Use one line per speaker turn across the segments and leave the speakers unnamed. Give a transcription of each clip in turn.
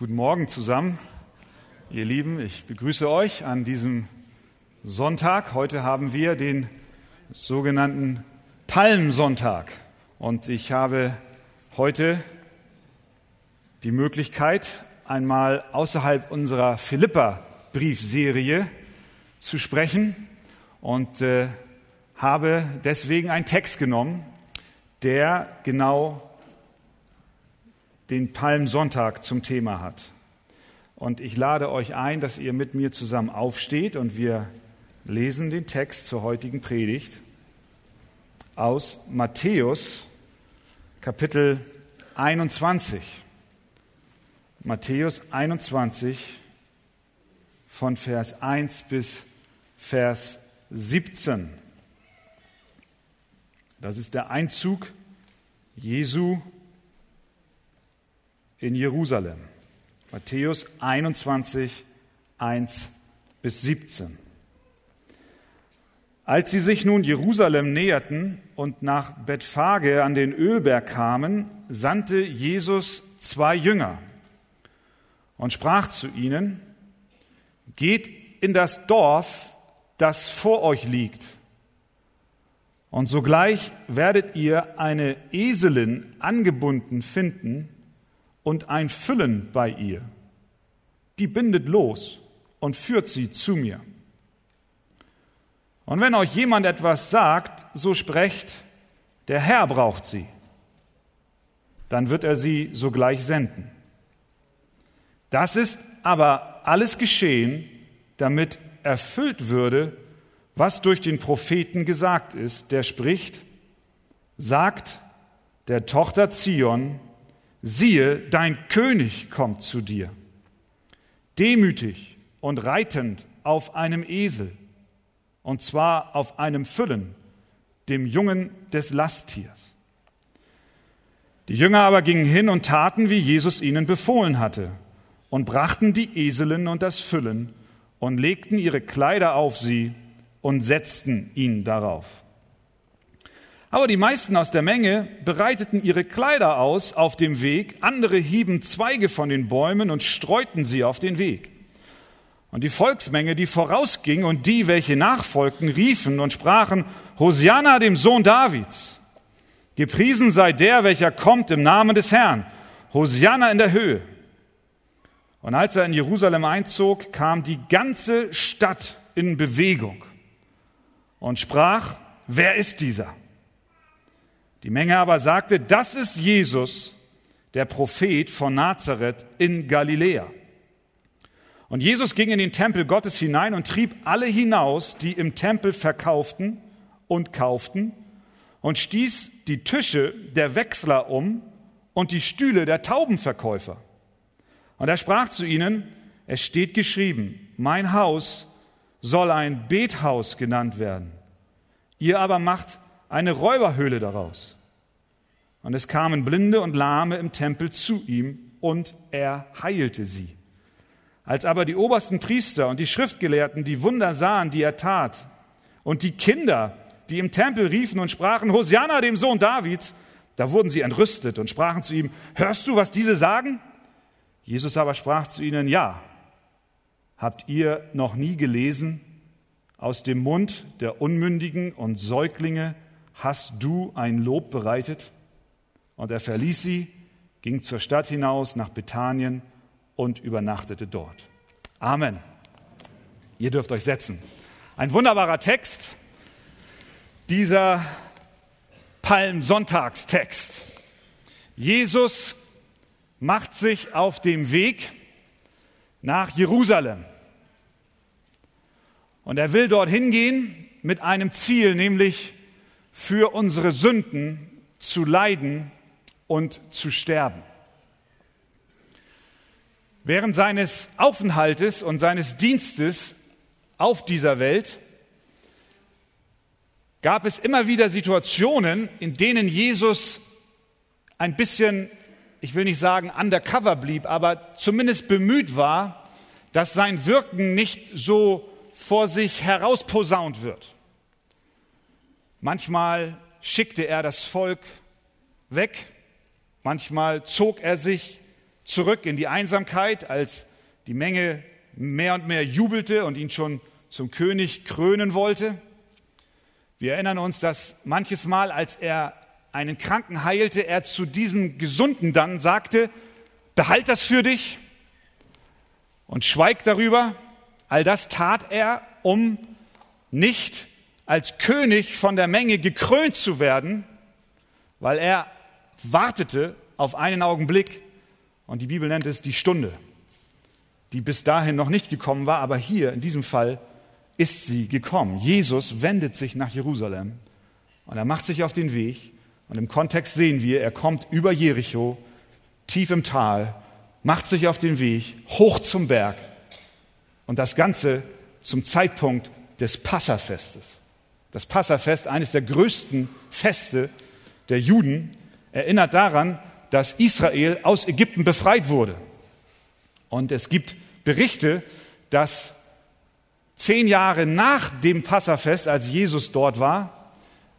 Guten Morgen zusammen, ihr Lieben. Ich begrüße euch an diesem Sonntag. Heute haben wir den sogenannten Palmsonntag. Und ich habe heute die Möglichkeit, einmal außerhalb unserer Philippa-Briefserie zu sprechen und äh, habe deswegen einen Text genommen, der genau den Palmsonntag zum Thema hat. Und ich lade euch ein, dass ihr mit mir zusammen aufsteht und wir lesen den Text zur heutigen Predigt aus Matthäus Kapitel 21. Matthäus 21 von Vers 1 bis Vers 17. Das ist der Einzug Jesu in Jerusalem. Matthäus 21, 1 bis 17. Als sie sich nun Jerusalem näherten und nach Bethphage an den Ölberg kamen, sandte Jesus zwei Jünger und sprach zu ihnen, geht in das Dorf, das vor euch liegt, und sogleich werdet ihr eine Eselin angebunden finden, und ein Füllen bei ihr. Die bindet los und führt sie zu mir. Und wenn euch jemand etwas sagt, so sprecht, der Herr braucht sie, dann wird er sie sogleich senden. Das ist aber alles geschehen, damit erfüllt würde, was durch den Propheten gesagt ist, der spricht, sagt der Tochter Zion, siehe, dein König kommt zu dir, demütig und reitend auf einem Esel, und zwar auf einem Füllen, dem Jungen des Lasttiers. Die Jünger aber gingen hin und taten, wie Jesus ihnen befohlen hatte, und brachten die Eselin und das Füllen und legten ihre Kleider auf sie und setzten ihn darauf. Aber die meisten aus der Menge bereiteten ihre Kleider aus auf dem Weg, andere hieben Zweige von den Bäumen und streuten sie auf den Weg. Und die Volksmenge, die vorausging und die, welche nachfolgten, riefen und sprachen, Hosianna dem Sohn Davids. Gepriesen sei der, welcher kommt im Namen des Herrn. Hosianna in der Höhe. Und als er in Jerusalem einzog, kam die ganze Stadt in Bewegung und sprach, wer ist dieser? Die Menge aber sagte, das ist Jesus, der Prophet von Nazareth in Galiläa. Und Jesus ging in den Tempel Gottes hinein und trieb alle hinaus, die im Tempel verkauften und kauften, und stieß die Tische der Wechsler um und die Stühle der Taubenverkäufer. Und er sprach zu ihnen, es steht geschrieben, mein Haus soll ein Bethaus genannt werden. Ihr aber macht eine Räuberhöhle daraus. Und es kamen Blinde und Lahme im Tempel zu ihm und er heilte sie. Als aber die obersten Priester und die Schriftgelehrten die Wunder sahen, die er tat, und die Kinder, die im Tempel riefen und sprachen, Hosianna dem Sohn Davids, da wurden sie entrüstet und sprachen zu ihm, hörst du, was diese sagen? Jesus aber sprach zu ihnen, ja, habt ihr noch nie gelesen, aus dem Mund der Unmündigen und Säuglinge hast du ein Lob bereitet? Und er verließ sie, ging zur Stadt hinaus nach Bethanien und übernachtete dort. Amen. Ihr dürft euch setzen. Ein wunderbarer Text, dieser Palmsonntagstext. Jesus macht sich auf dem Weg nach Jerusalem. Und er will dorthin gehen mit einem Ziel, nämlich für unsere Sünden zu leiden und zu sterben. Während seines Aufenthaltes und seines Dienstes auf dieser Welt gab es immer wieder Situationen, in denen Jesus ein bisschen, ich will nicht sagen undercover blieb, aber zumindest bemüht war, dass sein Wirken nicht so vor sich herausposaunt wird. Manchmal schickte er das Volk weg, manchmal zog er sich zurück in die Einsamkeit, als die Menge mehr und mehr jubelte und ihn schon zum König krönen wollte. Wir erinnern uns, dass manches Mal, als er einen Kranken heilte, er zu diesem Gesunden dann sagte, behalt das für dich und schweig darüber. All das tat er, um nicht als König von der Menge gekrönt zu werden, weil er wartete auf einen Augenblick und die Bibel nennt es die Stunde, die bis dahin noch nicht gekommen war, aber hier in diesem Fall ist sie gekommen. Jesus wendet sich nach Jerusalem und er macht sich auf den Weg und im Kontext sehen wir, er kommt über Jericho, tief im Tal, macht sich auf den Weg hoch zum Berg und das Ganze zum Zeitpunkt des Passafestes. Das Passafest, eines der größten Feste der Juden, erinnert daran, dass Israel aus Ägypten befreit wurde. Und es gibt Berichte, dass zehn Jahre nach dem Passafest, als Jesus dort war,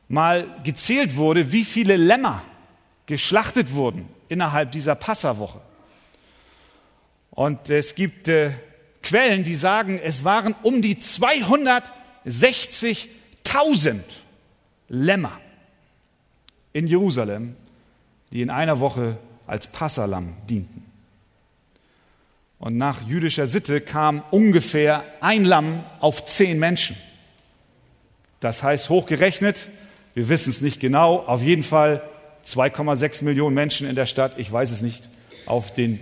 mal gezählt wurde, wie viele Lämmer geschlachtet wurden innerhalb dieser Passawoche. Und es gibt äh, Quellen, die sagen, es waren um die 260.000 Lämmer in Jerusalem, die in einer Woche als Passalam dienten. Und nach jüdischer Sitte kam ungefähr ein Lamm auf zehn Menschen. Das heißt, hochgerechnet, wir wissen es nicht genau, auf jeden Fall 2,6 Millionen Menschen in der Stadt, ich weiß es nicht, auf, den,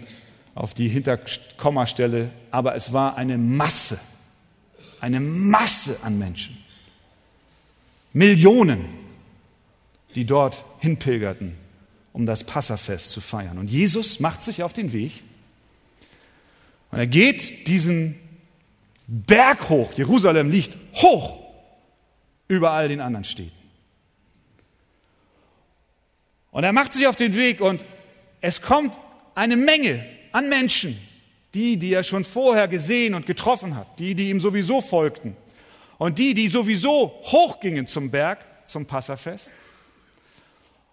auf die Hinterkommastelle, aber es war eine Masse, eine Masse an Menschen. Millionen, die dort hinpilgerten, um das Passafest zu feiern. Und Jesus macht sich auf den Weg und er geht diesen Berg hoch. Jerusalem liegt hoch über all den anderen Städten. Und er macht sich auf den Weg und es kommt eine Menge an Menschen, die, die er schon vorher gesehen und getroffen hat, die, die ihm sowieso folgten und die, die sowieso hochgingen zum Berg, zum Passafest.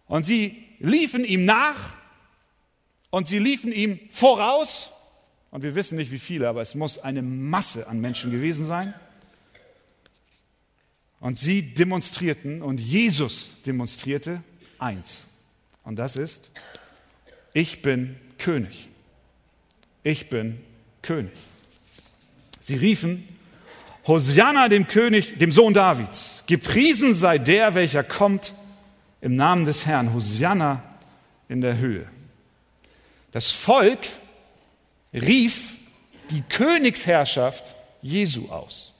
Und sie liefen ihm nach und sie liefen ihm voraus und wir wissen nicht wie viele, aber es muss eine Masse an Menschen gewesen sein. Und sie demonstrierten und Jesus demonstrierte eins. Und das ist, ich bin König. Ich bin König. Sie riefen, Hosianna dem König, dem Sohn Davids. Gepriesen sei der, welcher kommt im Namen des Herrn. Hosianna in der Höhe. Das Volk rief die Königsherrschaft Jesu aus.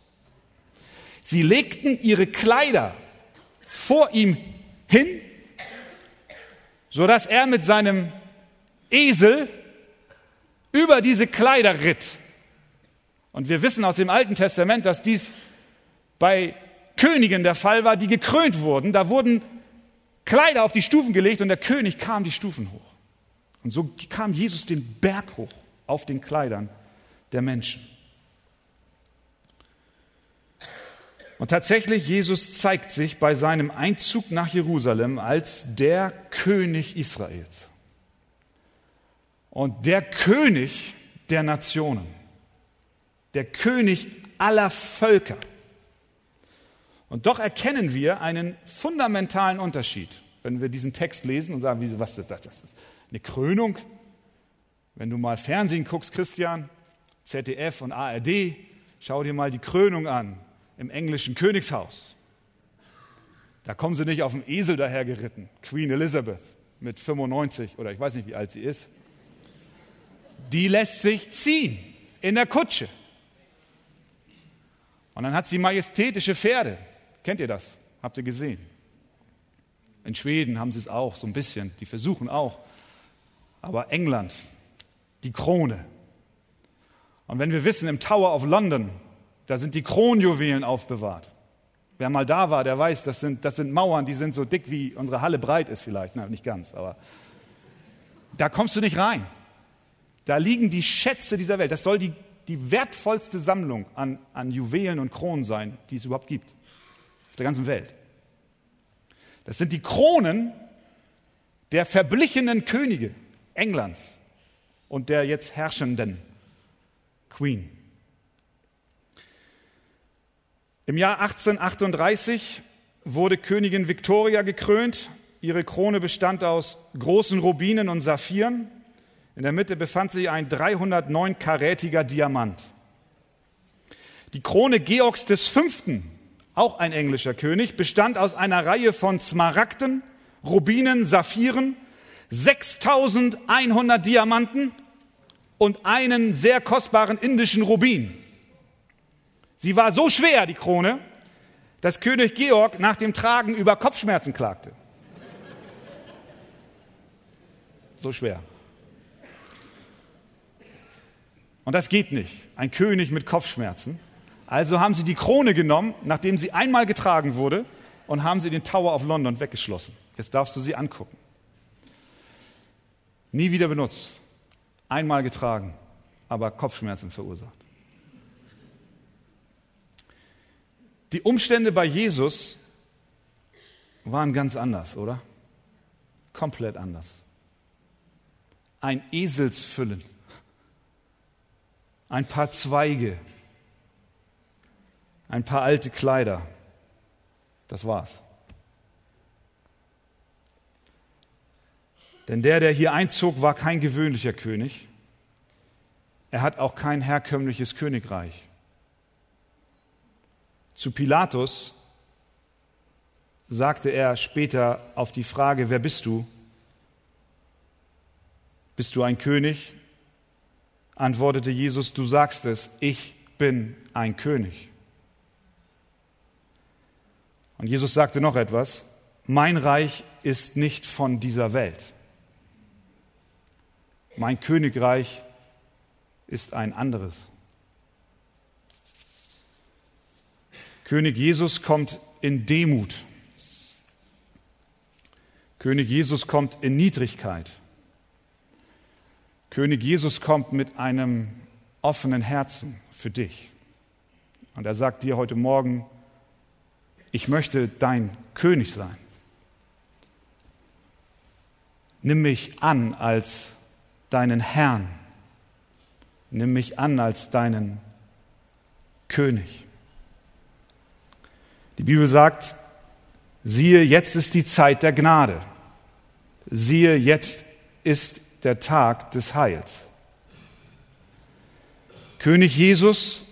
Sie legten ihre Kleider vor ihm hin, sodass er mit seinem Esel über diese Kleider ritt. Und wir wissen aus dem Alten Testament, dass dies bei Königen der Fall war, die gekrönt wurden. Da wurden Kleider auf die Stufen gelegt und der König kam die Stufen hoch. Und so kam Jesus den Berg hoch auf den Kleidern der Menschen. Und tatsächlich, Jesus zeigt sich bei seinem Einzug nach Jerusalem als der König Israels und der König der Nationen, der König aller Völker. Und doch erkennen wir einen fundamentalen Unterschied, wenn wir diesen Text lesen und sagen, was ist das? Das ist eine Krönung, wenn du mal Fernsehen guckst, Christian, ZDF und ARD, schau dir mal die Krönung an im englischen Königshaus. Da kommen sie nicht auf dem Esel dahergeritten, Queen Elizabeth mit 95 oder ich weiß nicht, wie alt sie ist. Die lässt sich ziehen in der Kutsche. Und dann hat sie majestätische Pferde. Kennt ihr das? Habt ihr gesehen? In Schweden haben sie es auch, so ein bisschen. Die versuchen auch. Aber England, die Krone. Und wenn wir wissen, im Tower of London, da sind die Kronjuwelen aufbewahrt. Wer mal da war, der weiß, das sind, das sind Mauern, die sind so dick, wie unsere Halle breit ist vielleicht. Na, nicht ganz, aber da kommst du nicht rein. Da liegen die Schätze dieser Welt. Das soll die, die wertvollste Sammlung an, an Juwelen und Kronen sein, die es überhaupt gibt. Auf der ganzen Welt. Das sind die Kronen der verblichenen Könige Englands und der jetzt herrschenden Queen. Im Jahr 1838 wurde Königin Victoria gekrönt. Ihre Krone bestand aus großen Rubinen und Saphiren. In der Mitte befand sich ein 309-karätiger Diamant. Die Krone Georgs V., auch ein englischer König, bestand aus einer Reihe von Smaragden, Rubinen, Saphiren, 6100 Diamanten und einen sehr kostbaren indischen Rubin. Sie war so schwer, die Krone, dass König Georg nach dem Tragen über Kopfschmerzen klagte. So schwer. Und das geht nicht. Ein König mit Kopfschmerzen. Also haben sie die Krone genommen, nachdem sie einmal getragen wurde, und haben sie den Tower of London weggeschlossen. Jetzt darfst du sie angucken. Nie wieder benutzt. Einmal getragen, aber Kopfschmerzen verursacht. Die Umstände bei Jesus waren ganz anders, oder? Komplett anders. Ein Eselsfüllen, ein paar Zweige, ein paar alte Kleider. Das war's. Denn der, der hier einzog, war kein gewöhnlicher König. Er hat auch kein herkömmliches Königreich. Zu Pilatus sagte er später auf die Frage, wer bist du? Bist du ein König? Antwortete Jesus, du sagst es, ich bin ein König. Und Jesus sagte noch etwas, mein Reich ist nicht von dieser Welt. Mein Königreich ist ein anderes. König Jesus kommt in Demut. König Jesus kommt in Niedrigkeit. König Jesus kommt mit einem offenen Herzen für dich. Und er sagt dir heute Morgen, ich möchte dein König sein. Nimm mich an als deinen Herrn. Nimm mich an als deinen König. Die Bibel sagt, siehe, jetzt ist die Zeit der Gnade. Siehe, jetzt ist der Tag des Heils. König Jesus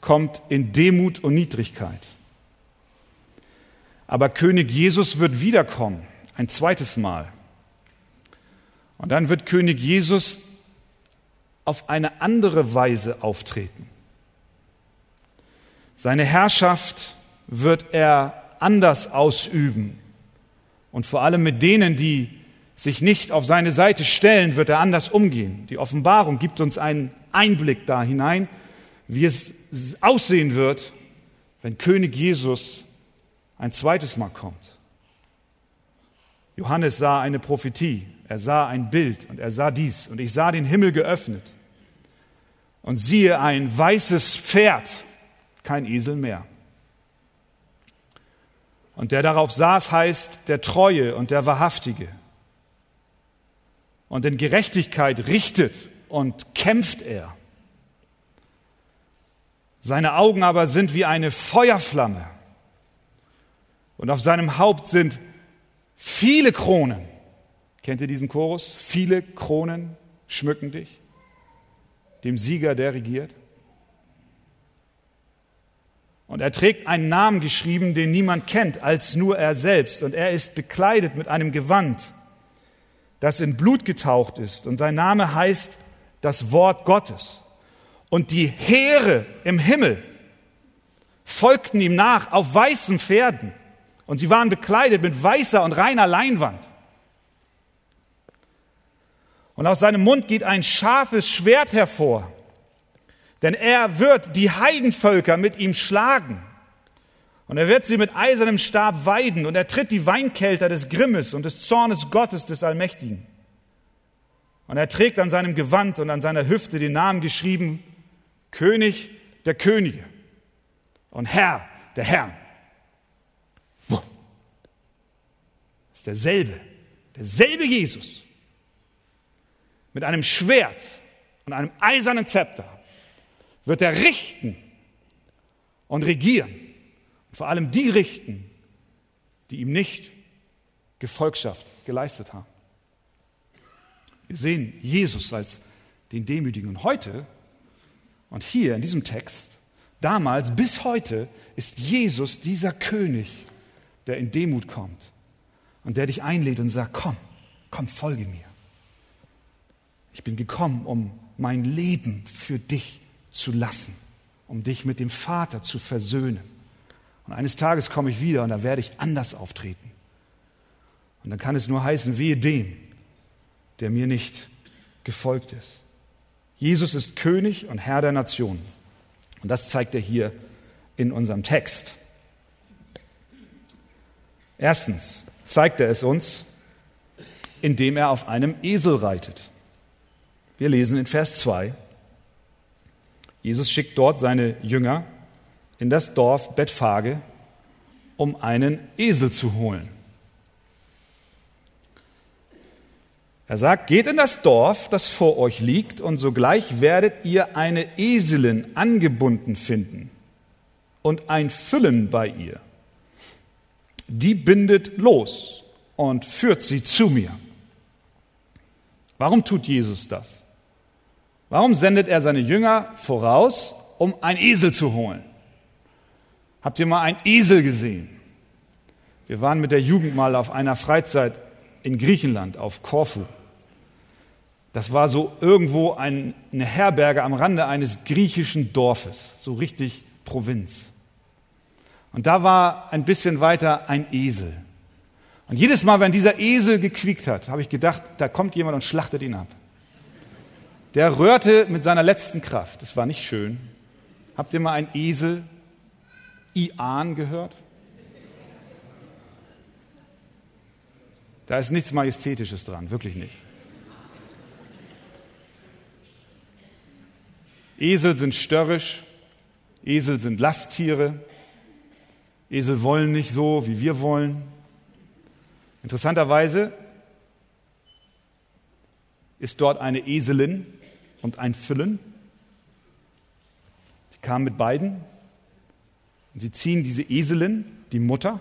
kommt in Demut und Niedrigkeit. Aber König Jesus wird wiederkommen, ein zweites Mal. Und dann wird König Jesus auf eine andere Weise auftreten. Seine Herrschaft wird er anders ausüben. Und vor allem mit denen, die sich nicht auf seine Seite stellen, wird er anders umgehen. Die Offenbarung gibt uns einen Einblick da hinein, wie es aussehen wird, wenn König Jesus ein zweites Mal kommt. Johannes sah eine Prophetie, er sah ein Bild und er sah dies und ich sah den Himmel geöffnet und siehe ein weißes Pferd, kein Esel mehr. Und der darauf saß, heißt der Treue und der Wahrhaftige. Und in Gerechtigkeit richtet und kämpft er. Seine Augen aber sind wie eine Feuerflamme. Und auf seinem Haupt sind viele Kronen. Kennt ihr diesen Chorus? Viele Kronen schmücken dich. Dem Sieger, der regiert. Und er trägt einen Namen geschrieben, den niemand kennt als nur er selbst. Und er ist bekleidet mit einem Gewand, das in Blut getaucht ist. Und sein Name heißt das Wort Gottes. Und die Heere im Himmel folgten ihm nach auf weißen Pferden. Und sie waren bekleidet mit weißer und reiner Leinwand. Und aus seinem Mund geht ein scharfes Schwert hervor. Denn er wird die Heidenvölker mit ihm schlagen. Und er wird sie mit eisernem Stab weiden und er tritt die Weinkelter des Grimmes und des Zornes Gottes des Allmächtigen. Und er trägt an seinem Gewand und an seiner Hüfte den Namen geschrieben, König der Könige und Herr der Herren. Das ist derselbe, derselbe Jesus mit einem Schwert und einem eisernen Zepter wird er richten und regieren. Und vor allem die richten, die ihm nicht Gefolgschaft geleistet haben. Wir sehen Jesus als den Demütigen. Und heute und hier in diesem Text, damals bis heute, ist Jesus dieser König, der in Demut kommt und der dich einlädt und sagt, komm, komm, folge mir. Ich bin gekommen, um mein Leben für dich zu lassen, um dich mit dem Vater zu versöhnen. Und eines Tages komme ich wieder und da werde ich anders auftreten. Und dann kann es nur heißen, wehe dem, der mir nicht gefolgt ist. Jesus ist König und Herr der Nation. Und das zeigt er hier in unserem Text. Erstens zeigt er es uns, indem er auf einem Esel reitet. Wir lesen in Vers 2. Jesus schickt dort seine Jünger in das Dorf Bethphage, um einen Esel zu holen. Er sagt, geht in das Dorf, das vor euch liegt, und sogleich werdet ihr eine Eselin angebunden finden und ein Füllen bei ihr. Die bindet los und führt sie zu mir. Warum tut Jesus das? Warum sendet er seine Jünger voraus, um ein Esel zu holen? Habt ihr mal einen Esel gesehen? Wir waren mit der Jugend mal auf einer Freizeit in Griechenland, auf Korfu. Das war so irgendwo ein, eine Herberge am Rande eines griechischen Dorfes, so richtig Provinz. Und da war ein bisschen weiter ein Esel. Und jedes Mal, wenn dieser Esel gequiekt hat, habe ich gedacht, da kommt jemand und schlachtet ihn ab. Der rührte mit seiner letzten Kraft. Das war nicht schön. Habt ihr mal einen Esel Ian gehört? Da ist nichts Majestätisches dran, wirklich nicht. Esel sind störrisch, Esel sind Lasttiere, Esel wollen nicht so, wie wir wollen. Interessanterweise ist dort eine Eselin und ein Füllen. Sie kamen mit beiden. Sie ziehen diese Eselin, die Mutter,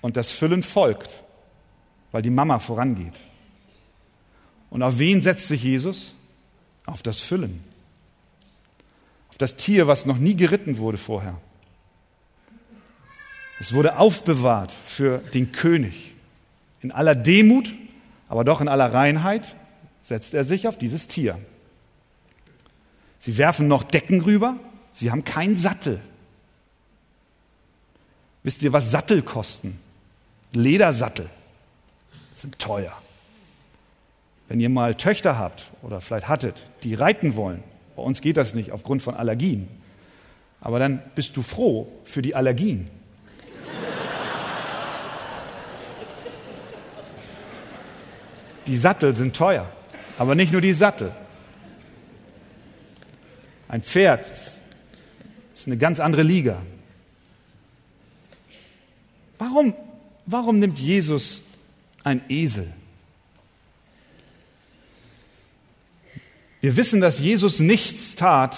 und das Füllen folgt, weil die Mama vorangeht. Und auf wen setzt sich Jesus? Auf das Füllen. Auf das Tier, was noch nie geritten wurde vorher. Es wurde aufbewahrt für den König. In aller Demut, aber doch in aller Reinheit setzt er sich auf dieses Tier. Sie werfen noch Decken rüber, sie haben keinen Sattel. Wisst ihr, was Sattel kosten? Ledersattel sind teuer. Wenn ihr mal Töchter habt oder vielleicht hattet, die reiten wollen, bei uns geht das nicht aufgrund von Allergien, aber dann bist du froh für die Allergien. Die Sattel sind teuer, aber nicht nur die Sattel. Ein Pferd ist eine ganz andere Liga. Warum, warum nimmt Jesus ein Esel? Wir wissen, dass Jesus nichts tat,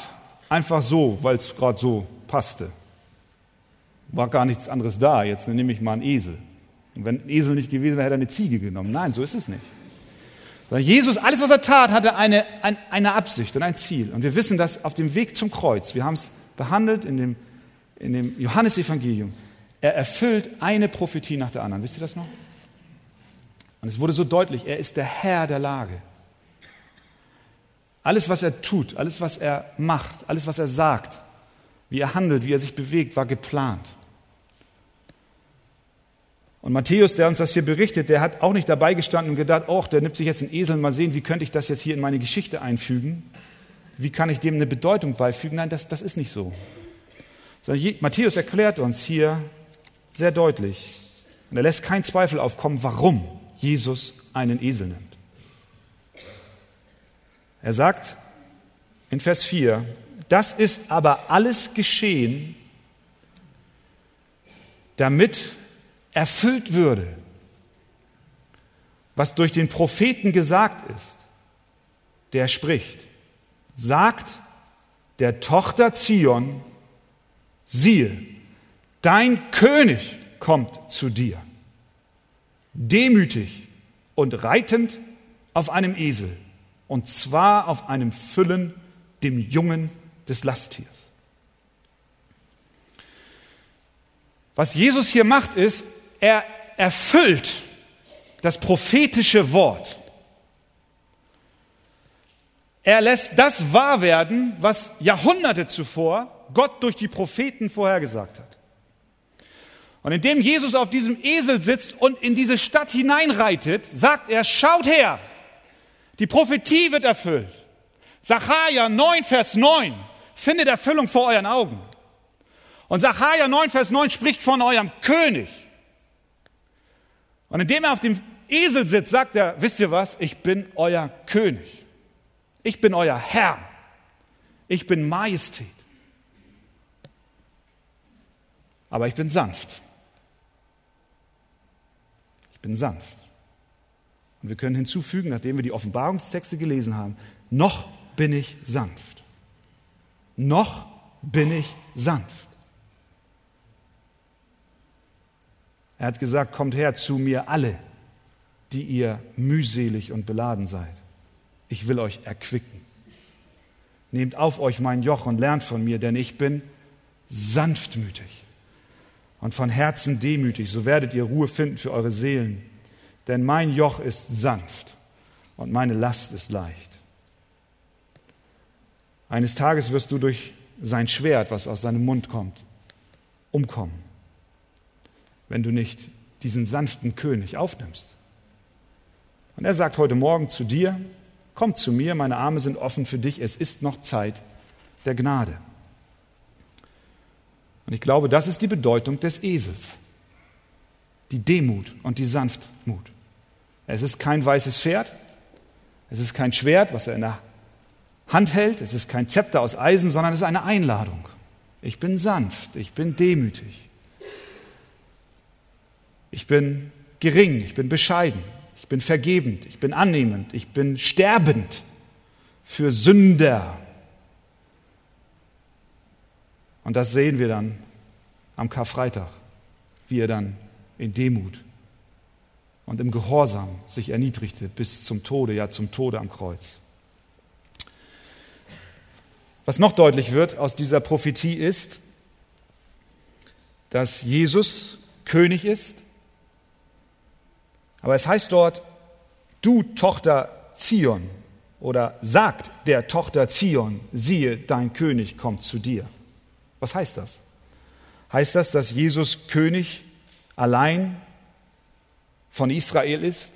einfach so, weil es gerade so passte. War gar nichts anderes da, jetzt nehme ich mal einen Esel. Und wenn ein Esel nicht gewesen wäre, hätte er eine Ziege genommen. Nein, so ist es nicht. Sondern Jesus, alles was er tat, hatte eine, eine Absicht und ein Ziel. Und wir wissen das auf dem Weg zum Kreuz. Wir haben es behandelt in dem, in dem Johannesevangelium. Er erfüllt eine Prophetie nach der anderen. Wisst ihr das noch? Und es wurde so deutlich, er ist der Herr der Lage. Alles, was er tut, alles, was er macht, alles, was er sagt, wie er handelt, wie er sich bewegt, war geplant. Und Matthäus, der uns das hier berichtet, der hat auch nicht dabei gestanden und gedacht, oh, der nimmt sich jetzt einen Esel, mal sehen, wie könnte ich das jetzt hier in meine Geschichte einfügen? Wie kann ich dem eine Bedeutung beifügen? Nein, das, das ist nicht so. Sondern Matthäus erklärt uns hier sehr deutlich, und er lässt keinen Zweifel aufkommen, warum Jesus einen Esel nimmt. Er sagt in Vers 4, das ist aber alles geschehen, damit erfüllt würde, was durch den Propheten gesagt ist, der spricht. sagt der Tochter Zion, siehe, dein König kommt zu dir, demütig und reitend auf einem Esel, und zwar auf einem Füllen, dem Jungen des Lasttiers. Was Jesus hier macht, ist, er erfüllt das prophetische Wort. Er lässt das wahr werden, was Jahrhunderte zuvor Gott durch die Propheten vorhergesagt hat. Und indem Jesus auf diesem Esel sitzt und in diese Stadt hineinreitet, sagt er, schaut her, die Prophetie wird erfüllt. Sacharja 9, Vers 9 findet Erfüllung vor euren Augen. Und Sacharja 9, Vers 9 spricht von eurem König. Und indem er auf dem Esel sitzt, sagt er, wisst ihr was, ich bin euer König. Ich bin euer Herr. Ich bin Majestät. Aber ich bin sanft. Bin sanft. Und wir können hinzufügen, nachdem wir die Offenbarungstexte gelesen haben, noch bin ich sanft. Noch bin ich sanft. Er hat gesagt, kommt her zu mir alle, die ihr mühselig und beladen seid. Ich will euch erquicken. Nehmt auf euch mein Joch und lernt von mir, denn ich bin sanftmütig und von Herzen demütig, so werdet ihr Ruhe finden für eure Seelen. Denn mein Joch ist sanft und meine Last ist leicht. Eines Tages wirst du durch sein Schwert, was aus seinem Mund kommt, umkommen, wenn du nicht diesen sanften König aufnimmst. Und er sagt heute Morgen zu dir, komm zu mir, meine Arme sind offen für dich, es ist noch Zeit der Gnade. Und ich glaube, das ist die Bedeutung des Esels. Die Demut und die Sanftmut. Es ist kein weißes Pferd, es ist kein Schwert, was er in der Hand hält, es ist kein Zepter aus Eisen, sondern es ist eine Einladung. Ich bin sanft, ich bin demütig. Ich bin gering, ich bin bescheiden, ich bin vergebend, ich bin annehmend, ich bin sterbend für Sünder. Und das sehen wir dann am Karfreitag, wie er dann in Demut und im Gehorsam sich erniedrigte bis zum Tode, ja zum Tode am Kreuz. Was noch deutlich wird aus dieser Prophetie ist, dass Jesus König ist, aber es heißt dort, du Tochter Zion, oder sagt der Tochter Zion, siehe, dein König kommt zu dir. Was heißt das? Heißt das, dass Jesus König allein von Israel ist,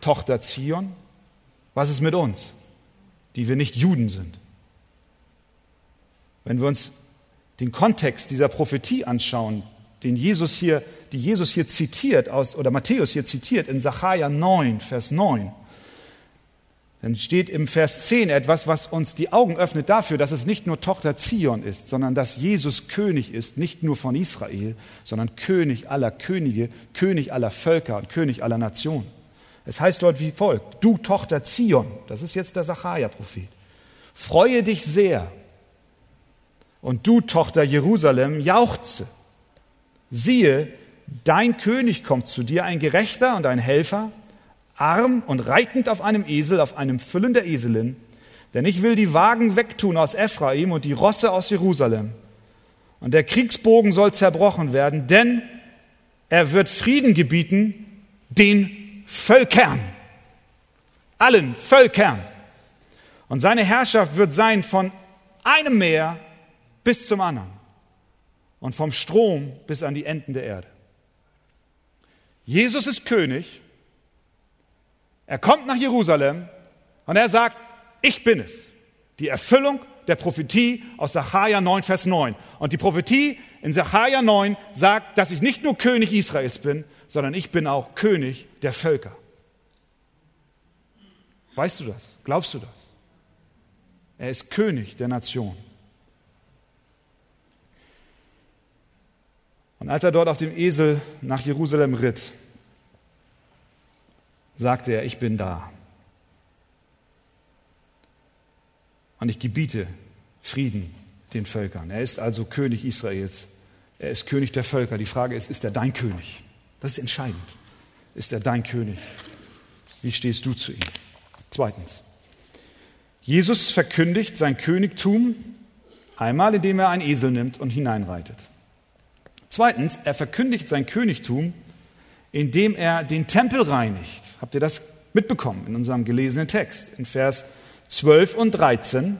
Tochter Zion? Was ist mit uns, die wir nicht Juden sind? Wenn wir uns den Kontext dieser Prophetie anschauen, den Jesus hier, die Jesus hier zitiert aus, oder Matthäus hier zitiert in Sacharja 9, Vers 9, dann steht im Vers 10 etwas, was uns die Augen öffnet dafür, dass es nicht nur Tochter Zion ist, sondern dass Jesus König ist, nicht nur von Israel, sondern König aller Könige, König aller Völker und König aller Nationen. Es heißt dort wie folgt, du Tochter Zion, das ist jetzt der Sacharja-Prophet, freue dich sehr und du Tochter Jerusalem jauchze. Siehe, dein König kommt zu dir, ein Gerechter und ein Helfer, arm und reitend auf einem Esel, auf einem Füllen der Eselin, denn ich will die Wagen wegtun aus Ephraim und die Rosse aus Jerusalem. Und der Kriegsbogen soll zerbrochen werden, denn er wird Frieden gebieten den Völkern, allen Völkern. Und seine Herrschaft wird sein von einem Meer bis zum anderen und vom Strom bis an die Enden der Erde. Jesus ist König er kommt nach Jerusalem und er sagt, ich bin es. Die Erfüllung der Prophetie aus Sacharja 9, Vers 9. Und die Prophetie in Sacharja 9 sagt, dass ich nicht nur König Israels bin, sondern ich bin auch König der Völker. Weißt du das? Glaubst du das? Er ist König der Nation. Und als er dort auf dem Esel nach Jerusalem ritt, sagte er, ich bin da. und ich gebiete Frieden den Völkern. Er ist also König Israels. Er ist König der Völker. Die Frage ist, ist er dein König? Das ist entscheidend. Ist er dein König? Wie stehst du zu ihm? Zweitens. Jesus verkündigt sein Königtum einmal, indem er einen Esel nimmt und hineinreitet. Zweitens, er verkündigt sein Königtum, indem er den Tempel reinigt. Habt ihr das mitbekommen in unserem gelesenen Text? In Vers 12 und 13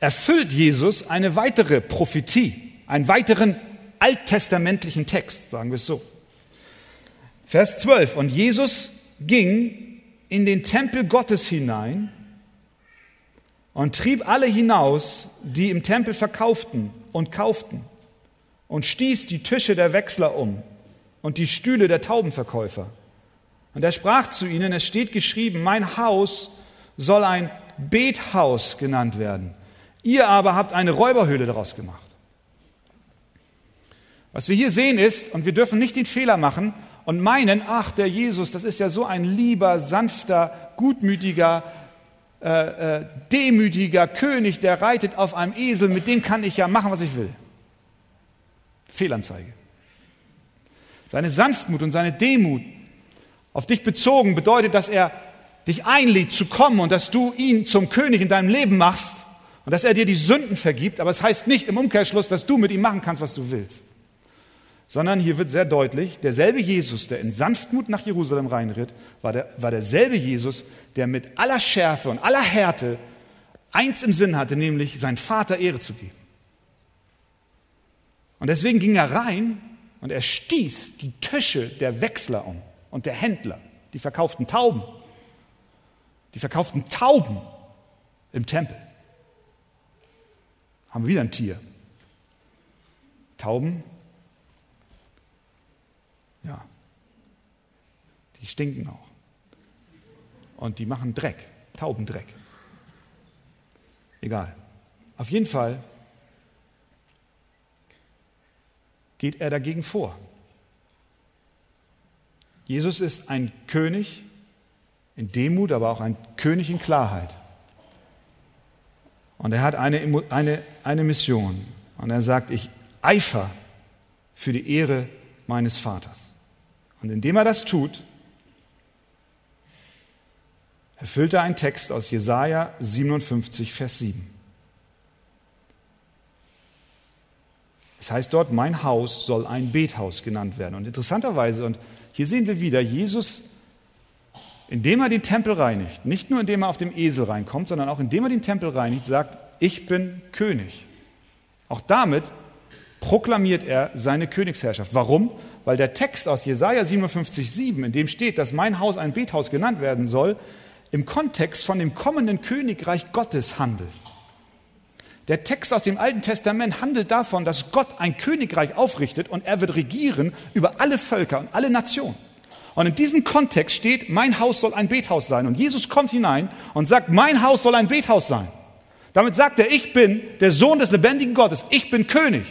erfüllt Jesus eine weitere Prophetie, einen weiteren alttestamentlichen Text, sagen wir es so. Vers 12. Und Jesus ging in den Tempel Gottes hinein und trieb alle hinaus, die im Tempel verkauften und kauften, und stieß die Tische der Wechsler um und die Stühle der Taubenverkäufer. Und er sprach zu ihnen, es steht geschrieben, mein Haus soll ein Bethaus genannt werden. Ihr aber habt eine Räuberhöhle daraus gemacht. Was wir hier sehen ist, und wir dürfen nicht den Fehler machen und meinen, ach, der Jesus, das ist ja so ein lieber, sanfter, gutmütiger, äh, äh, demütiger König, der reitet auf einem Esel, mit dem kann ich ja machen, was ich will. Fehlanzeige. Seine Sanftmut und seine Demut auf dich bezogen bedeutet, dass er dich einlädt zu kommen und dass du ihn zum König in deinem Leben machst und dass er dir die Sünden vergibt, aber es heißt nicht im Umkehrschluss, dass du mit ihm machen kannst, was du willst. Sondern hier wird sehr deutlich, derselbe Jesus, der in Sanftmut nach Jerusalem reinritt, war, der, war derselbe Jesus, der mit aller Schärfe und aller Härte eins im Sinn hatte, nämlich seinen Vater Ehre zu geben. Und deswegen ging er rein und er stieß die Tische der Wechsler um und der Händler, die verkauften Tauben, die verkauften Tauben im Tempel. Haben wir wieder ein Tier. Tauben ja. Die stinken auch. Und die machen Dreck, Taubendreck. Egal. Auf jeden Fall geht er dagegen vor. Jesus ist ein König in Demut, aber auch ein König in Klarheit. Und er hat eine, eine, eine Mission. Und er sagt, ich eifer für die Ehre meines Vaters. Und indem er das tut, erfüllt er einen Text aus Jesaja 57, Vers 7. Es heißt dort, mein Haus soll ein Bethaus genannt werden. Und interessanterweise, und hier sehen wir wieder, Jesus, indem er den Tempel reinigt, nicht nur indem er auf dem Esel reinkommt, sondern auch indem er den Tempel reinigt, sagt, ich bin König. Auch damit proklamiert er seine Königsherrschaft. Warum? Weil der Text aus Jesaja 57,7, in dem steht, dass mein Haus ein Bethaus genannt werden soll, im Kontext von dem kommenden Königreich Gottes handelt. Der Text aus dem Alten Testament handelt davon, dass Gott ein Königreich aufrichtet und er wird regieren über alle Völker und alle Nationen. Und in diesem Kontext steht, mein Haus soll ein Bethaus sein. Und Jesus kommt hinein und sagt, mein Haus soll ein Bethaus sein. Damit sagt er, ich bin der Sohn des lebendigen Gottes, ich bin König.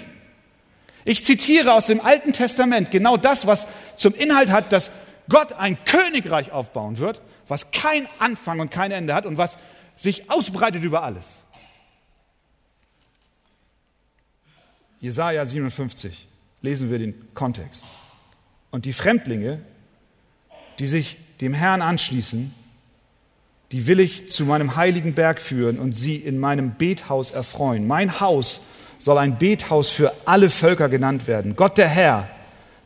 Ich zitiere aus dem Alten Testament genau das, was zum Inhalt hat, dass Gott ein Königreich aufbauen wird, was kein Anfang und kein Ende hat und was sich ausbreitet über alles. Jesaja 57 lesen wir den Kontext. Und die Fremdlinge, die sich dem Herrn anschließen, die will ich zu meinem heiligen Berg führen und sie in meinem Bethaus erfreuen. Mein Haus soll ein Bethaus für alle Völker genannt werden. Gott der Herr,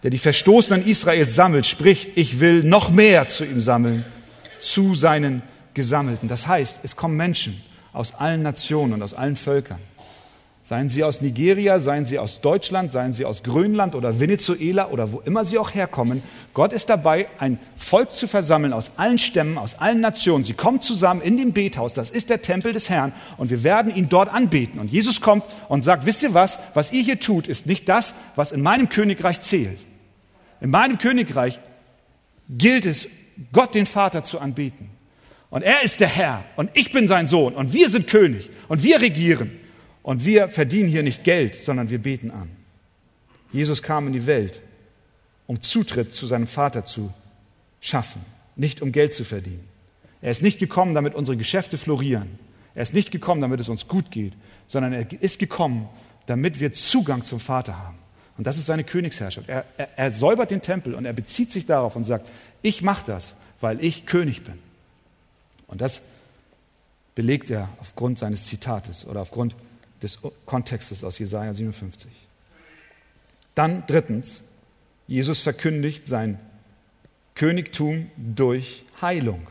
der die Verstoßenen Israels sammelt, spricht, ich will noch mehr zu ihm sammeln, zu seinen Gesammelten. Das heißt, es kommen Menschen aus allen Nationen und aus allen Völkern. Seien sie aus Nigeria, seien sie aus Deutschland, seien sie aus Grönland oder Venezuela oder wo immer sie auch herkommen. Gott ist dabei, ein Volk zu versammeln aus allen Stämmen, aus allen Nationen. Sie kommen zusammen in dem Bethaus, das ist der Tempel des Herrn und wir werden ihn dort anbeten. Und Jesus kommt und sagt, wisst ihr was, was ihr hier tut, ist nicht das, was in meinem Königreich zählt. In meinem Königreich gilt es, Gott den Vater zu anbeten. Und er ist der Herr und ich bin sein Sohn und wir sind König und wir regieren. Und wir verdienen hier nicht Geld, sondern wir beten an. Jesus kam in die Welt, um Zutritt zu seinem Vater zu schaffen, nicht um Geld zu verdienen. Er ist nicht gekommen, damit unsere Geschäfte florieren. Er ist nicht gekommen, damit es uns gut geht, sondern er ist gekommen, damit wir Zugang zum Vater haben. Und das ist seine Königsherrschaft. Er, er, er säubert den Tempel und er bezieht sich darauf und sagt, ich mache das, weil ich König bin. Und das belegt er aufgrund seines Zitates oder aufgrund des Kontextes aus Jesaja 57. Dann drittens, Jesus verkündigt sein Königtum durch Heilung.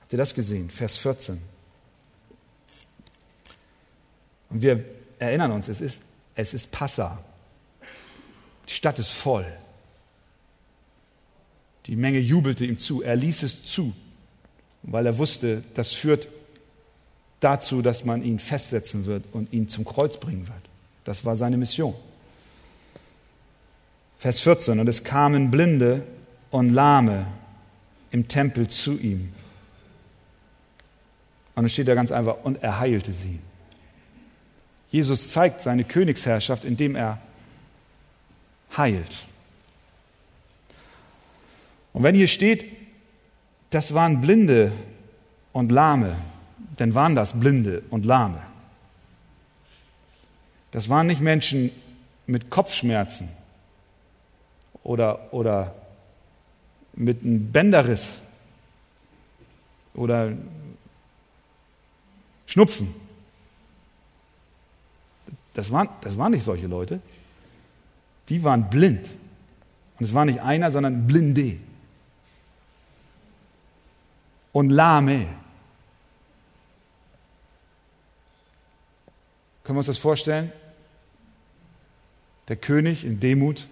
Habt ihr das gesehen? Vers 14. Und wir erinnern uns, es ist, es ist Passa. Die Stadt ist voll. Die Menge jubelte ihm zu. Er ließ es zu, weil er wusste, das führt dazu, dass man ihn festsetzen wird und ihn zum Kreuz bringen wird. Das war seine Mission. Vers 14. Und es kamen Blinde und Lahme im Tempel zu ihm. Und es steht da ganz einfach, und er heilte sie. Jesus zeigt seine Königsherrschaft, indem er heilt. Und wenn hier steht, das waren Blinde und Lahme, dann waren das Blinde und Lahme. Das waren nicht Menschen mit Kopfschmerzen oder, oder mit einem Bänderriss oder Schnupfen. Das waren, das waren nicht solche Leute. Die waren blind. Und es war nicht einer, sondern blinde. Und lahme. Können wir uns das vorstellen? Der König in Demut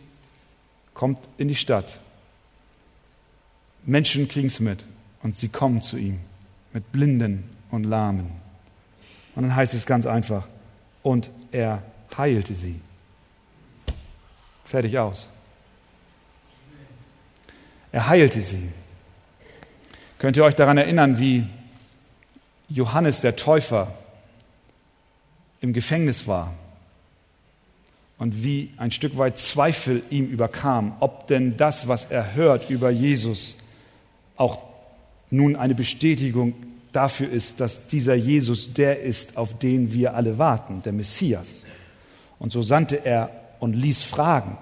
kommt in die Stadt. Menschen kriegen es mit und sie kommen zu ihm mit Blinden und Lahmen. Und dann heißt es ganz einfach, und er heilte sie. Fertig aus. Er heilte sie. Könnt ihr euch daran erinnern, wie Johannes der Täufer im Gefängnis war und wie ein Stück weit Zweifel ihm überkam, ob denn das, was er hört über Jesus, auch nun eine Bestätigung dafür ist, dass dieser Jesus der ist, auf den wir alle warten, der Messias. Und so sandte er und ließ fragen.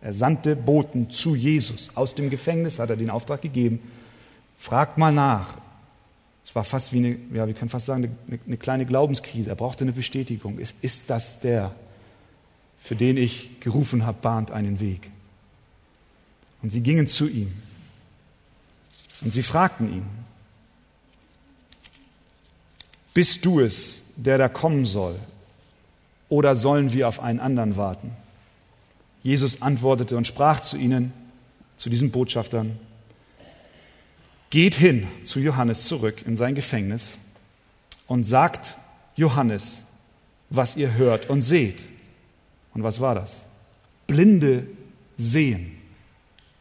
Er sandte Boten zu Jesus. Aus dem Gefängnis hat er den Auftrag gegeben, fragt mal nach, es war fast wie eine, ja, wir können fast sagen, eine, eine kleine Glaubenskrise. Er brauchte eine Bestätigung. Ist, ist das der, für den ich gerufen habe, bahnt einen Weg? Und sie gingen zu ihm. Und sie fragten ihn, bist du es, der da kommen soll? Oder sollen wir auf einen anderen warten? Jesus antwortete und sprach zu ihnen, zu diesen Botschaftern, geht hin zu Johannes zurück in sein Gefängnis und sagt Johannes, was ihr hört und seht. Und was war das? Blinde sehen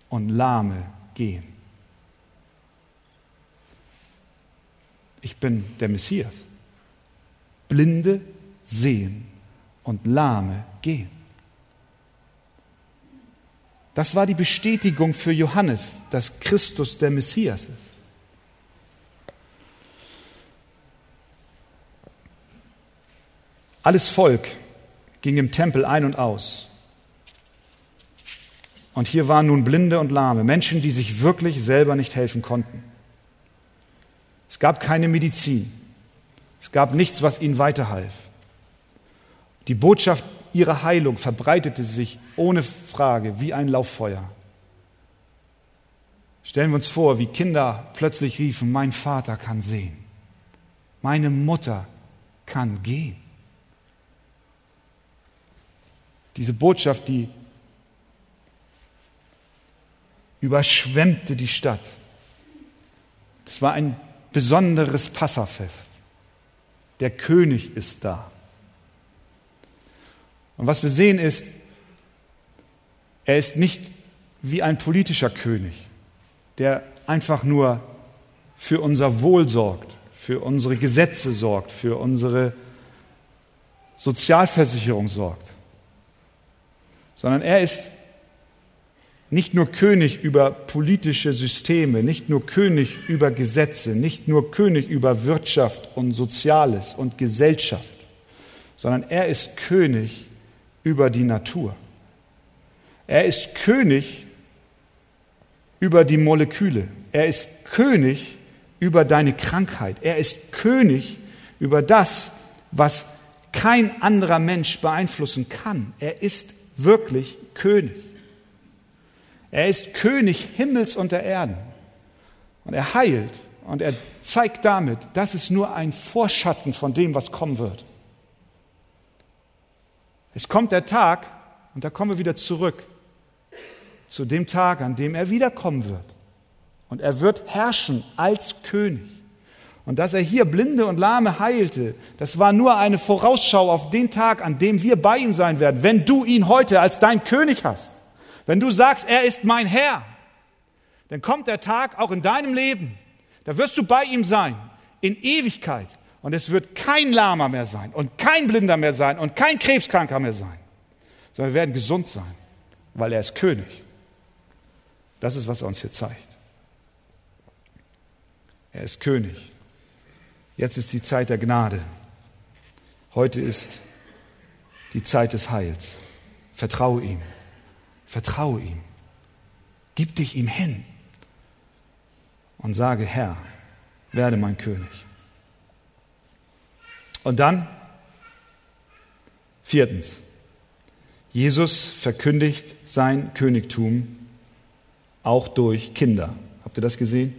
und Lahme gehen. Ich bin der Messias. Blinde sehen und Lahme gehen. Das war die Bestätigung für Johannes, dass Christus der Messias ist. Alles Volk ging im Tempel ein und aus. Und hier waren nun Blinde und Lahme, Menschen, die sich wirklich selber nicht helfen konnten. Es gab keine Medizin. Es gab nichts, was ihnen weiterhalf. Die Botschaft ihre Heilung verbreitete sich ohne Frage wie ein Lauffeuer. Stellen wir uns vor, wie Kinder plötzlich riefen, mein Vater kann sehen, meine Mutter kann gehen. Diese Botschaft, die überschwemmte die Stadt. Das war ein besonderes Passafest. Der König ist da. Und was wir sehen ist, er ist nicht wie ein politischer König, der einfach nur für unser Wohl sorgt, für unsere Gesetze sorgt, für unsere Sozialversicherung sorgt, sondern er ist nicht nur König über politische Systeme, nicht nur König über Gesetze, nicht nur König über Wirtschaft und Soziales und Gesellschaft, sondern er ist König über die Natur. Er ist König über die Moleküle. Er ist König über deine Krankheit. Er ist König über das, was kein anderer Mensch beeinflussen kann. Er ist wirklich König. Er ist König Himmels und der Erden. Und er heilt und er zeigt damit, das ist nur ein Vorschatten von dem, was kommen wird. Es kommt der Tag, und da kommen wir wieder zurück zu dem Tag, an dem er wiederkommen wird. Und er wird herrschen als König. Und dass er hier Blinde und Lahme heilte, das war nur eine Vorausschau auf den Tag, an dem wir bei ihm sein werden, wenn du ihn heute als dein König hast. Wenn du sagst, er ist mein Herr, dann kommt der Tag auch in deinem Leben. Da wirst du bei ihm sein, in Ewigkeit. Und es wird kein Lahmer mehr sein und kein Blinder mehr sein und kein Krebskranker mehr sein, sondern wir werden gesund sein, weil er ist König. Das ist, was er uns hier zeigt. Er ist König. Jetzt ist die Zeit der Gnade. Heute ist die Zeit des Heils. Vertraue ihm. Vertraue ihm. Gib dich ihm hin und sage, Herr, werde mein König. Und dann, viertens, Jesus verkündigt sein Königtum auch durch Kinder. Habt ihr das gesehen?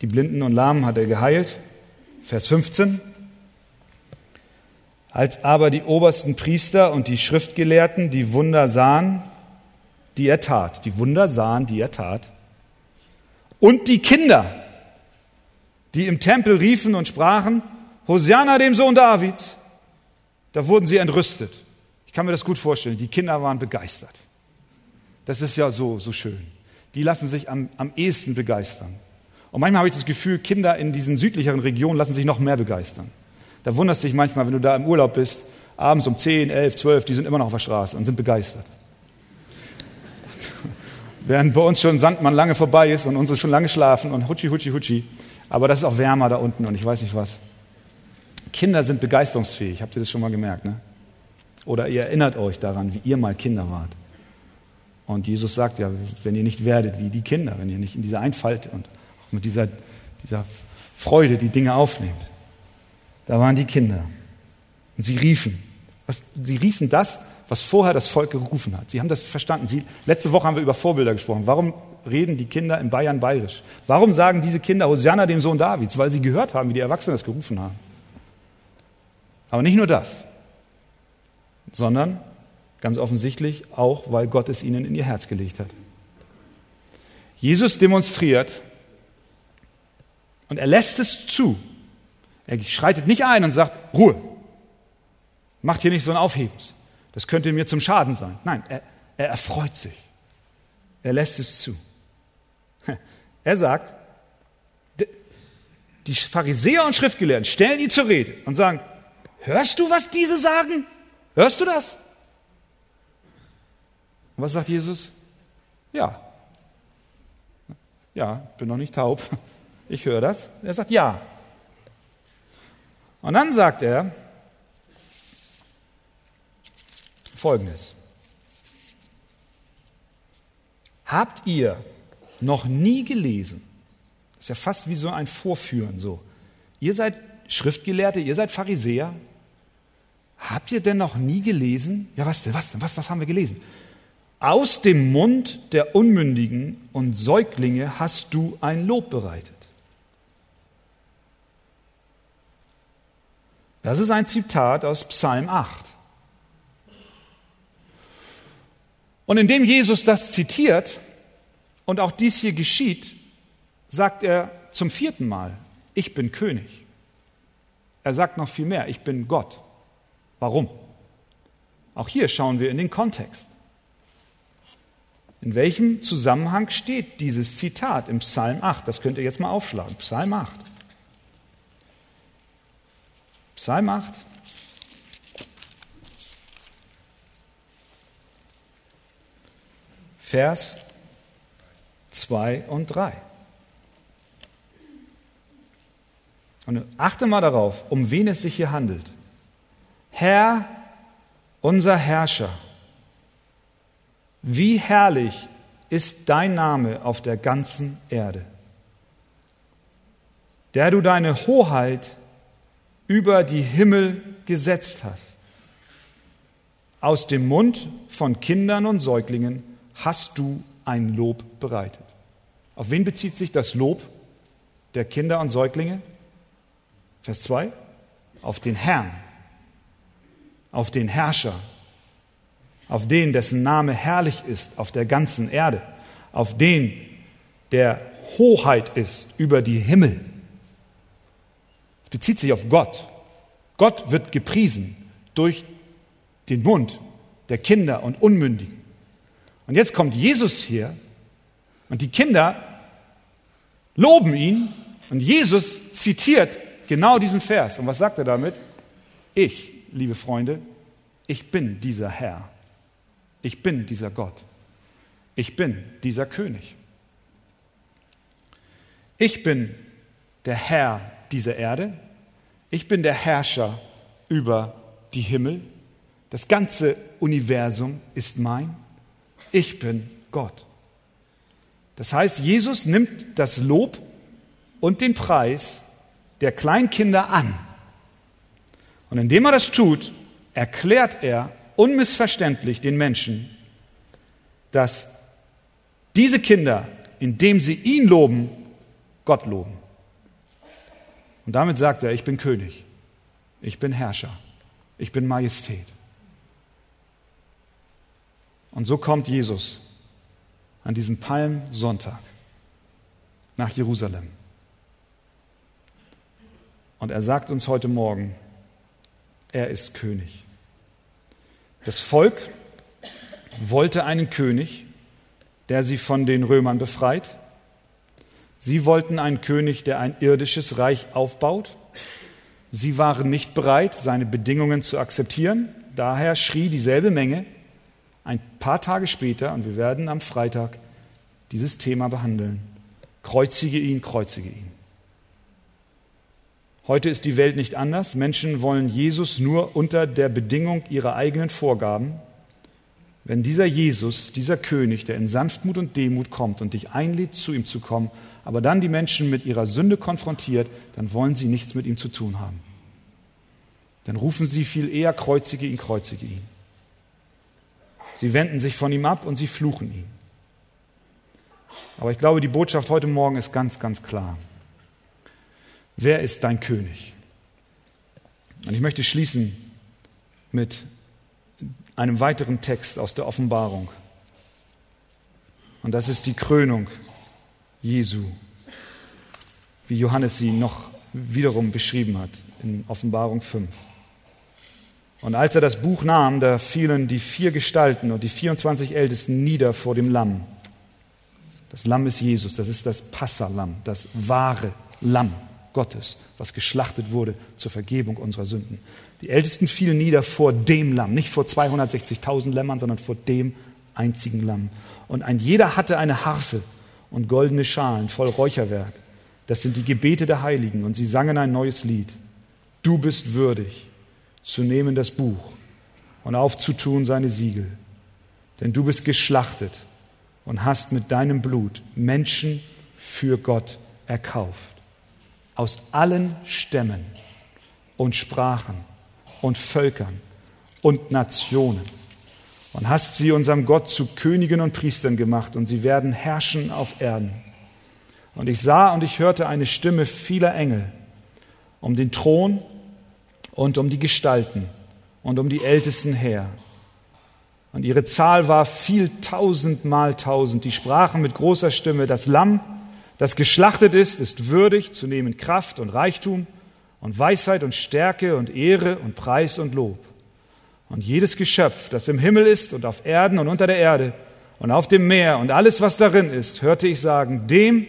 Die Blinden und Lahmen hat er geheilt. Vers 15. Als aber die obersten Priester und die Schriftgelehrten die Wunder sahen, die er tat, die Wunder sahen, die er tat, und die Kinder, die im Tempel riefen und sprachen, Hosianna dem Sohn Davids, da wurden sie entrüstet. Ich kann mir das gut vorstellen. Die Kinder waren begeistert. Das ist ja so, so schön. Die lassen sich am, am ehesten begeistern. Und manchmal habe ich das Gefühl, Kinder in diesen südlicheren Regionen lassen sich noch mehr begeistern. Da wunderst du dich manchmal, wenn du da im Urlaub bist, abends um 10, 11, 12, die sind immer noch auf der Straße und sind begeistert. Während bei uns schon Sandmann lange vorbei ist und unsere schon lange schlafen und hutschi, hutschi, hutschi. Aber das ist auch wärmer da unten und ich weiß nicht was. Kinder sind begeisterungsfähig. Habt ihr das schon mal gemerkt? Ne? Oder ihr erinnert euch daran, wie ihr mal Kinder wart. Und Jesus sagt ja, wenn ihr nicht werdet wie die Kinder, wenn ihr nicht in dieser Einfalt und auch mit dieser, dieser Freude die Dinge aufnehmt. Da waren die Kinder. Und sie riefen. Was, sie riefen das, was vorher das Volk gerufen hat. Sie haben das verstanden. Sie, letzte Woche haben wir über Vorbilder gesprochen. Warum reden die Kinder in Bayern bayerisch? Warum sagen diese Kinder Hosianna dem Sohn Davids? Weil sie gehört haben, wie die Erwachsenen das gerufen haben. Aber nicht nur das, sondern ganz offensichtlich auch, weil Gott es ihnen in ihr Herz gelegt hat. Jesus demonstriert und er lässt es zu. Er schreitet nicht ein und sagt, Ruhe, macht hier nicht so ein Aufhebens. Das könnte mir zum Schaden sein. Nein, er, er erfreut sich. Er lässt es zu. Er sagt, die Pharisäer und Schriftgelehrten stellen ihn zur Rede und sagen, hörst du, was diese sagen? Hörst du das? Und was sagt Jesus? Ja. Ja, bin noch nicht taub. Ich höre das. Er sagt ja. Und dann sagt er Folgendes. Habt ihr noch nie gelesen? Das ist ja fast wie so ein Vorführen so. Ihr seid Schriftgelehrte, ihr seid Pharisäer. Habt ihr denn noch nie gelesen? Ja, was denn, was denn, was, was haben wir gelesen? Aus dem Mund der Unmündigen und Säuglinge hast du ein Lob bereitet. Das ist ein Zitat aus Psalm 8. Und indem Jesus das zitiert und auch dies hier geschieht, sagt er zum vierten Mal, ich bin König. Er sagt noch viel mehr, ich bin Gott. Warum? Auch hier schauen wir in den Kontext. In welchem Zusammenhang steht dieses Zitat im Psalm 8? Das könnt ihr jetzt mal aufschlagen. Psalm 8. Psalm 8. Vers 2 und 3. Und achte mal darauf, um wen es sich hier handelt. Herr, unser Herrscher, wie herrlich ist dein Name auf der ganzen Erde, der du deine Hoheit über die Himmel gesetzt hast. Aus dem Mund von Kindern und Säuglingen hast du ein Lob bereitet. Auf wen bezieht sich das Lob der Kinder und Säuglinge? Vers 2. Auf den Herrn, auf den Herrscher, auf den, dessen Name herrlich ist auf der ganzen Erde, auf den, der Hoheit ist über die Himmel. Es bezieht sich auf Gott. Gott wird gepriesen durch den Mund der Kinder und Unmündigen. Und jetzt kommt Jesus hier und die Kinder loben ihn und Jesus zitiert genau diesen Vers. Und was sagt er damit? Ich, liebe Freunde, ich bin dieser Herr. Ich bin dieser Gott. Ich bin dieser König. Ich bin der Herr dieser Erde. Ich bin der Herrscher über die Himmel. Das ganze Universum ist mein. Ich bin Gott. Das heißt, Jesus nimmt das Lob und den Preis der Kleinkinder an. Und indem er das tut, erklärt er unmissverständlich den Menschen, dass diese Kinder, indem sie ihn loben, Gott loben. Und damit sagt er, ich bin König, ich bin Herrscher, ich bin Majestät. Und so kommt Jesus an diesem Palmsonntag nach Jerusalem. Und er sagt uns heute Morgen, er ist König. Das Volk wollte einen König, der sie von den Römern befreit. Sie wollten einen König, der ein irdisches Reich aufbaut. Sie waren nicht bereit, seine Bedingungen zu akzeptieren. Daher schrie dieselbe Menge ein paar Tage später, und wir werden am Freitag dieses Thema behandeln, kreuzige ihn, kreuzige ihn. Heute ist die Welt nicht anders. Menschen wollen Jesus nur unter der Bedingung ihrer eigenen Vorgaben. Wenn dieser Jesus, dieser König, der in Sanftmut und Demut kommt und dich einlädt, zu ihm zu kommen, aber dann die Menschen mit ihrer Sünde konfrontiert, dann wollen sie nichts mit ihm zu tun haben. Dann rufen sie viel eher, kreuzige ihn, kreuzige ihn. Sie wenden sich von ihm ab und sie fluchen ihn. Aber ich glaube, die Botschaft heute Morgen ist ganz, ganz klar. Wer ist dein König? Und ich möchte schließen mit einem weiteren Text aus der Offenbarung. Und das ist die Krönung Jesu, wie Johannes sie noch wiederum beschrieben hat in Offenbarung 5. Und als er das Buch nahm, da fielen die vier Gestalten und die 24 Ältesten nieder vor dem Lamm. Das Lamm ist Jesus, das ist das Passalam, das wahre Lamm. Gottes, was geschlachtet wurde zur Vergebung unserer Sünden. Die Ältesten fielen nieder vor dem Lamm, nicht vor 260.000 Lämmern, sondern vor dem einzigen Lamm. Und ein jeder hatte eine Harfe und goldene Schalen voll Räucherwerk. Das sind die Gebete der Heiligen und sie sangen ein neues Lied. Du bist würdig zu nehmen das Buch und aufzutun seine Siegel. Denn du bist geschlachtet und hast mit deinem Blut Menschen für Gott erkauft aus allen Stämmen und Sprachen und Völkern und Nationen und hast sie unserem Gott zu Königen und Priestern gemacht und sie werden herrschen auf Erden. Und ich sah und ich hörte eine Stimme vieler Engel um den Thron und um die Gestalten und um die Ältesten her. Und ihre Zahl war viel tausend mal tausend. Die sprachen mit großer Stimme, das Lamm das geschlachtet ist, ist würdig zu nehmen Kraft und Reichtum und Weisheit und Stärke und Ehre und Preis und Lob. Und jedes Geschöpf, das im Himmel ist und auf Erden und unter der Erde und auf dem Meer und alles, was darin ist, hörte ich sagen, dem,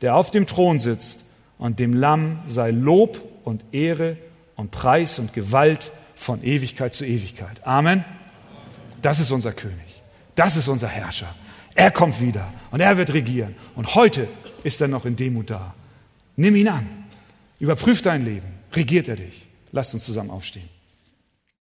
der auf dem Thron sitzt und dem Lamm sei Lob und Ehre und Preis und Gewalt von Ewigkeit zu Ewigkeit. Amen. Das ist unser König. Das ist unser Herrscher. er kommt wieder und er wird regieren. Und heute ist er noch in Demut da. Nimm ihn an. Überprüf dein Leben. Regiert er dich. Lasst uns zusammen aufstehen.